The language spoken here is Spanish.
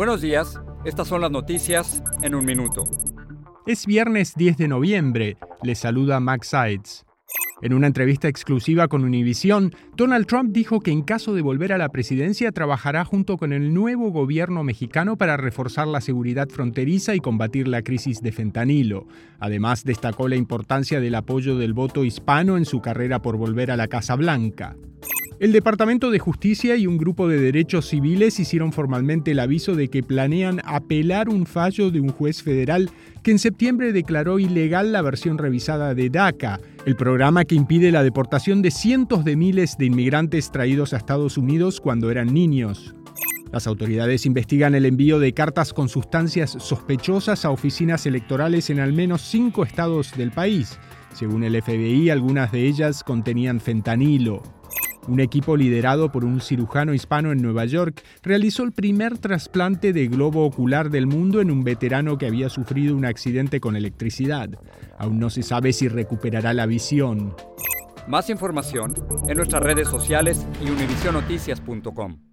Buenos días, estas son las noticias en un minuto. Es viernes 10 de noviembre, le saluda Max Sides. En una entrevista exclusiva con Univision, Donald Trump dijo que en caso de volver a la presidencia trabajará junto con el nuevo gobierno mexicano para reforzar la seguridad fronteriza y combatir la crisis de fentanilo. Además, destacó la importancia del apoyo del voto hispano en su carrera por volver a la Casa Blanca. El Departamento de Justicia y un grupo de derechos civiles hicieron formalmente el aviso de que planean apelar un fallo de un juez federal que en septiembre declaró ilegal la versión revisada de DACA, el programa que impide la deportación de cientos de miles de inmigrantes traídos a Estados Unidos cuando eran niños. Las autoridades investigan el envío de cartas con sustancias sospechosas a oficinas electorales en al menos cinco estados del país. Según el FBI, algunas de ellas contenían fentanilo. Un equipo liderado por un cirujano hispano en Nueva York realizó el primer trasplante de globo ocular del mundo en un veterano que había sufrido un accidente con electricidad. Aún no se sabe si recuperará la visión. Más información en nuestras redes sociales y univisionoticias.com.